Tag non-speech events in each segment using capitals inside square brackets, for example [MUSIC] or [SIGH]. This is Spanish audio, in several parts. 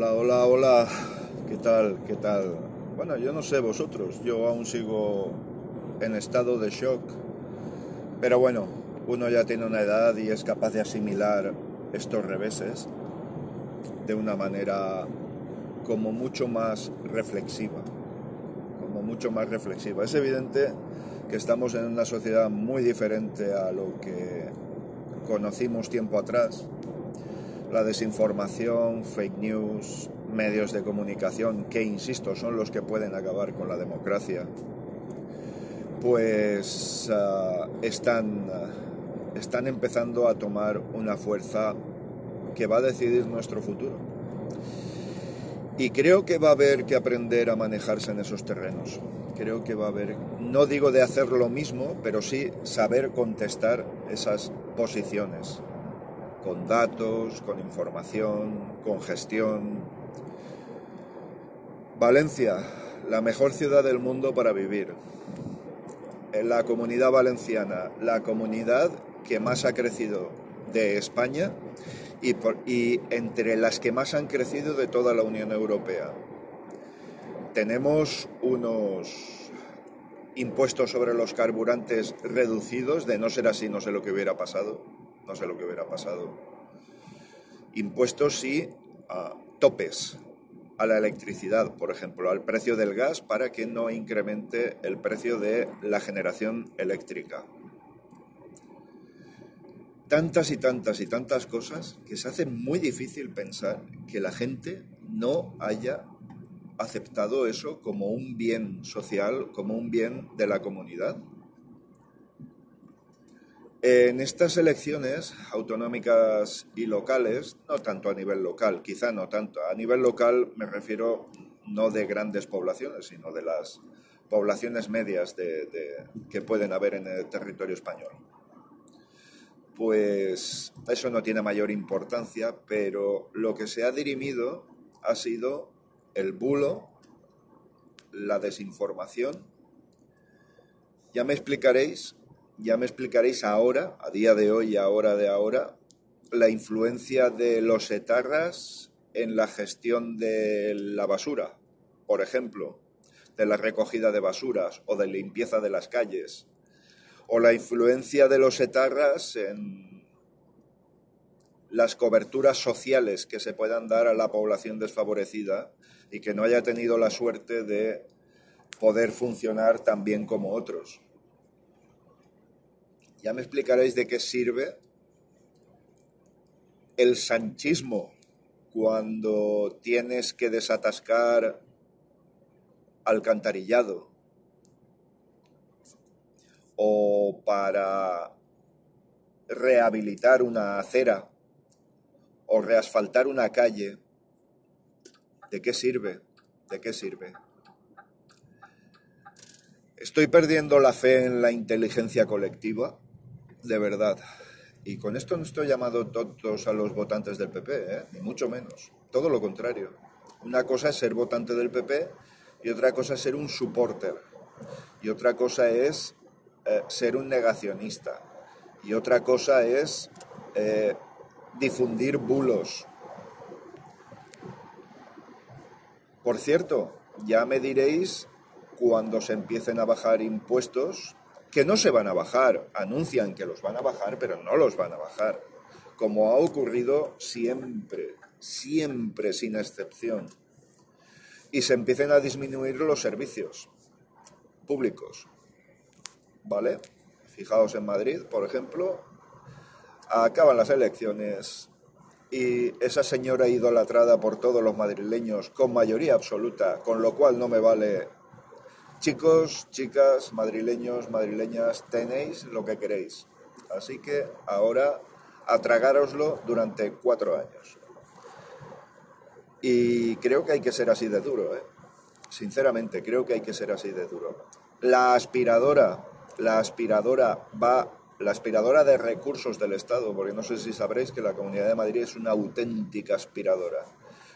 Hola, hola, hola. ¿Qué tal? ¿Qué tal? Bueno, yo no sé vosotros, yo aún sigo en estado de shock. Pero bueno, uno ya tiene una edad y es capaz de asimilar estos reveses de una manera como mucho más reflexiva. Como mucho más reflexiva. Es evidente que estamos en una sociedad muy diferente a lo que conocimos tiempo atrás la desinformación, fake news, medios de comunicación, que insisto, son los que pueden acabar con la democracia, pues uh, están, están empezando a tomar una fuerza que va a decidir nuestro futuro. Y creo que va a haber que aprender a manejarse en esos terrenos. Creo que va a haber, no digo de hacer lo mismo, pero sí saber contestar esas posiciones con datos, con información, con gestión. Valencia, la mejor ciudad del mundo para vivir. En la comunidad valenciana, la comunidad que más ha crecido de España y, y entre las que más han crecido de toda la Unión Europea. Tenemos unos impuestos sobre los carburantes reducidos, de no ser así no sé lo que hubiera pasado no sé lo que hubiera pasado. Impuestos y topes a la electricidad, por ejemplo, al precio del gas para que no incremente el precio de la generación eléctrica. Tantas y tantas y tantas cosas que se hace muy difícil pensar que la gente no haya aceptado eso como un bien social, como un bien de la comunidad. En estas elecciones autonómicas y locales, no tanto a nivel local, quizá no tanto, a nivel local me refiero no de grandes poblaciones, sino de las poblaciones medias que pueden haber en el territorio español. Pues eso no tiene mayor importancia, pero lo que se ha dirimido ha sido el bulo, la desinformación. Ya me explicaréis ya me explicaréis ahora, a día de hoy y ahora de ahora, la influencia de los etarras en la gestión de la basura, por ejemplo, de la recogida de basuras o de limpieza de las calles, o la influencia de los etarras en las coberturas sociales que se puedan dar a la población desfavorecida y que no haya tenido la suerte de poder funcionar tan bien como otros. Ya me explicaréis de qué sirve el sanchismo cuando tienes que desatascar alcantarillado o para rehabilitar una acera o reasfaltar una calle. ¿De qué sirve? ¿De qué sirve? Estoy perdiendo la fe en la inteligencia colectiva de verdad. Y con esto no estoy llamando tontos a los votantes del PP, ¿eh? ni mucho menos. Todo lo contrario. Una cosa es ser votante del PP y otra cosa es ser un supporter. Y otra cosa es eh, ser un negacionista. Y otra cosa es eh, difundir bulos. Por cierto, ya me diréis cuando se empiecen a bajar impuestos que no se van a bajar, anuncian que los van a bajar, pero no los van a bajar, como ha ocurrido siempre, siempre sin excepción. Y se empiecen a disminuir los servicios públicos. ¿Vale? Fijaos en Madrid, por ejemplo, acaban las elecciones y esa señora idolatrada por todos los madrileños con mayoría absoluta, con lo cual no me vale Chicos, chicas, madrileños, madrileñas, tenéis lo que queréis. Así que ahora atragároslo durante cuatro años. Y creo que hay que ser así de duro, ¿eh? Sinceramente, creo que hay que ser así de duro. La aspiradora, la aspiradora va, la aspiradora de recursos del Estado, porque no sé si sabréis que la Comunidad de Madrid es una auténtica aspiradora,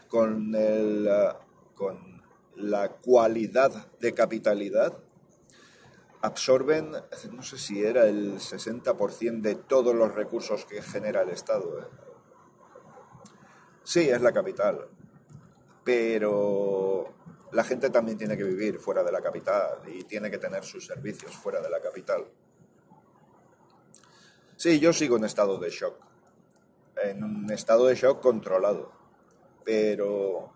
con el, con la cualidad de capitalidad, absorben, no sé si era el 60% de todos los recursos que genera el Estado. ¿eh? Sí, es la capital. pero la gente también tiene que vivir fuera de la capital y tiene que tener sus servicios fuera de la capital. Sí, yo sigo en estado de shock, en un estado de shock controlado, pero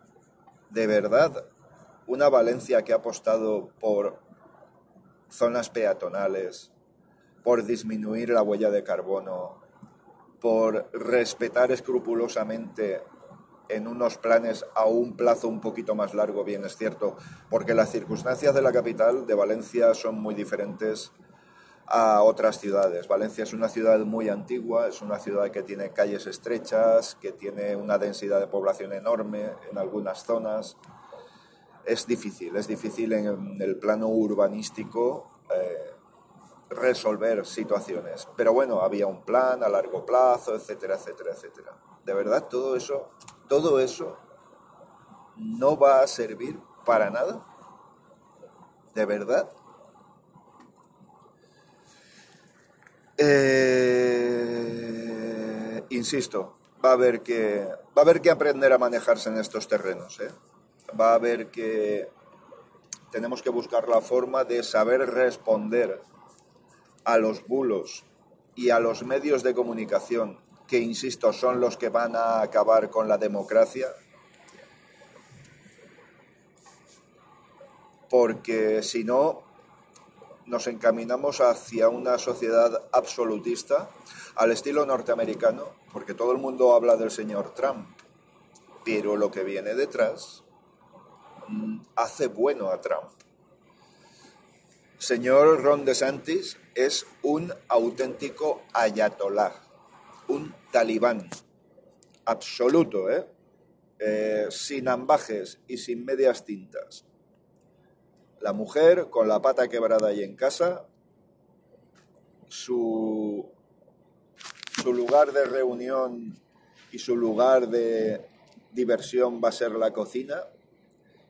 de verdad, una Valencia que ha apostado por zonas peatonales, por disminuir la huella de carbono, por respetar escrupulosamente en unos planes a un plazo un poquito más largo, bien es cierto, porque las circunstancias de la capital de Valencia son muy diferentes a otras ciudades. Valencia es una ciudad muy antigua, es una ciudad que tiene calles estrechas, que tiene una densidad de población enorme en algunas zonas. Es difícil, es difícil en el plano urbanístico eh, resolver situaciones. Pero bueno, había un plan a largo plazo, etcétera, etcétera, etcétera. De verdad, todo eso todo eso no va a servir para nada. ¿De verdad? Eh, insisto, va a haber que va a haber que aprender a manejarse en estos terrenos. ¿eh? Va a haber que tenemos que buscar la forma de saber responder a los bulos y a los medios de comunicación que, insisto, son los que van a acabar con la democracia, porque si no, nos encaminamos hacia una sociedad absolutista al estilo norteamericano, porque todo el mundo habla del señor Trump, pero lo que viene detrás hace bueno a Trump. Señor Ron DeSantis es un auténtico ayatolá un talibán absoluto, ¿eh? ¿eh? sin ambajes y sin medias tintas. La mujer con la pata quebrada ahí en casa, su lugar de reunión y su lugar de diversión va a ser la cocina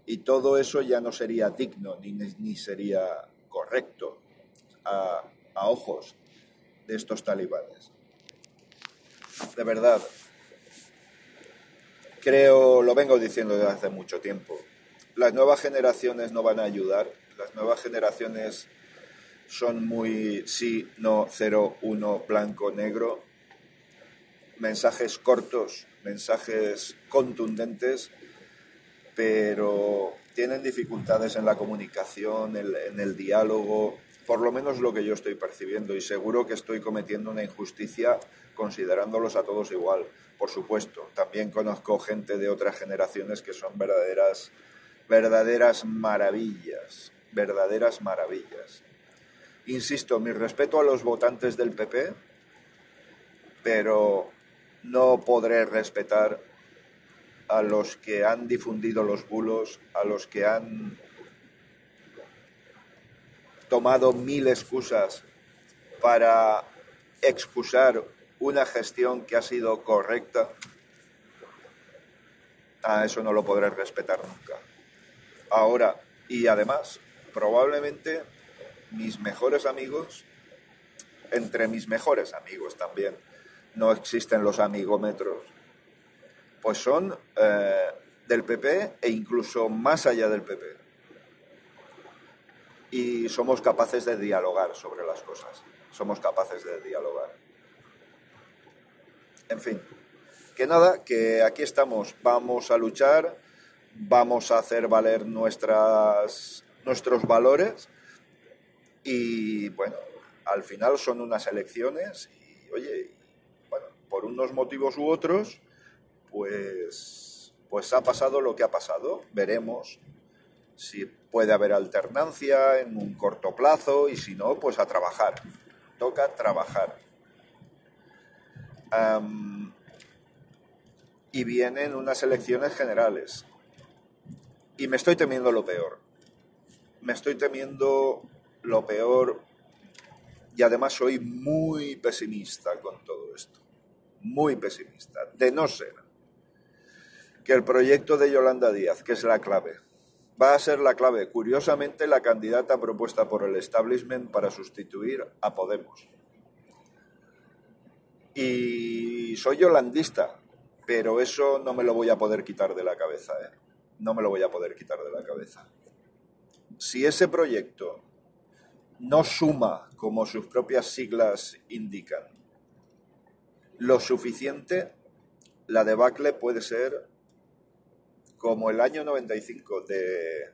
y todo eso ya no sería digno ni, ni sería correcto a, a ojos de estos talibanes. De verdad, creo, lo vengo diciendo desde hace mucho tiempo, las nuevas generaciones no van a ayudar, las nuevas generaciones son muy sí, no, cero, uno, blanco, negro, mensajes cortos, mensajes contundentes, pero tienen dificultades en la comunicación, en el diálogo, por lo menos lo que yo estoy percibiendo, y seguro que estoy cometiendo una injusticia considerándolos a todos igual, por supuesto. También conozco gente de otras generaciones que son verdaderas, verdaderas maravillas, verdaderas maravillas. Insisto, mi respeto a los votantes del PP, pero no podré respetar a los que han difundido los bulos, a los que han tomado mil excusas para excusar una gestión que ha sido correcta, a eso no lo podré respetar nunca. Ahora, y además, probablemente mis mejores amigos, entre mis mejores amigos también, no existen los amigómetros, pues son eh, del PP e incluso más allá del PP y somos capaces de dialogar sobre las cosas. Somos capaces de dialogar. En fin, que nada, que aquí estamos. Vamos a luchar, vamos a hacer valer nuestras, nuestros valores y bueno, al final son unas elecciones y oye, bueno, por unos motivos u otros, pues, pues ha pasado lo que ha pasado. Veremos si puede haber alternancia en un corto plazo y si no, pues a trabajar. Toca trabajar. y vienen unas elecciones generales. Y me estoy temiendo lo peor. Me estoy temiendo lo peor y además soy muy pesimista con todo esto. Muy pesimista. De no ser que el proyecto de Yolanda Díaz, que es la clave, va a ser la clave. Curiosamente, la candidata propuesta por el establishment para sustituir a Podemos. Y soy holandista, pero eso no me lo voy a poder quitar de la cabeza. ¿eh? no me lo voy a poder quitar de la cabeza. Si ese proyecto no suma, como sus propias siglas indican, lo suficiente, la debacle puede ser como el año 95 de,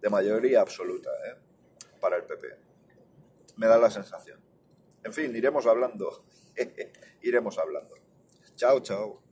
de mayoría absoluta ¿eh? para el PP. Me da la sensación. En fin, iremos hablando. [LAUGHS] iremos hablando. Chao, chao.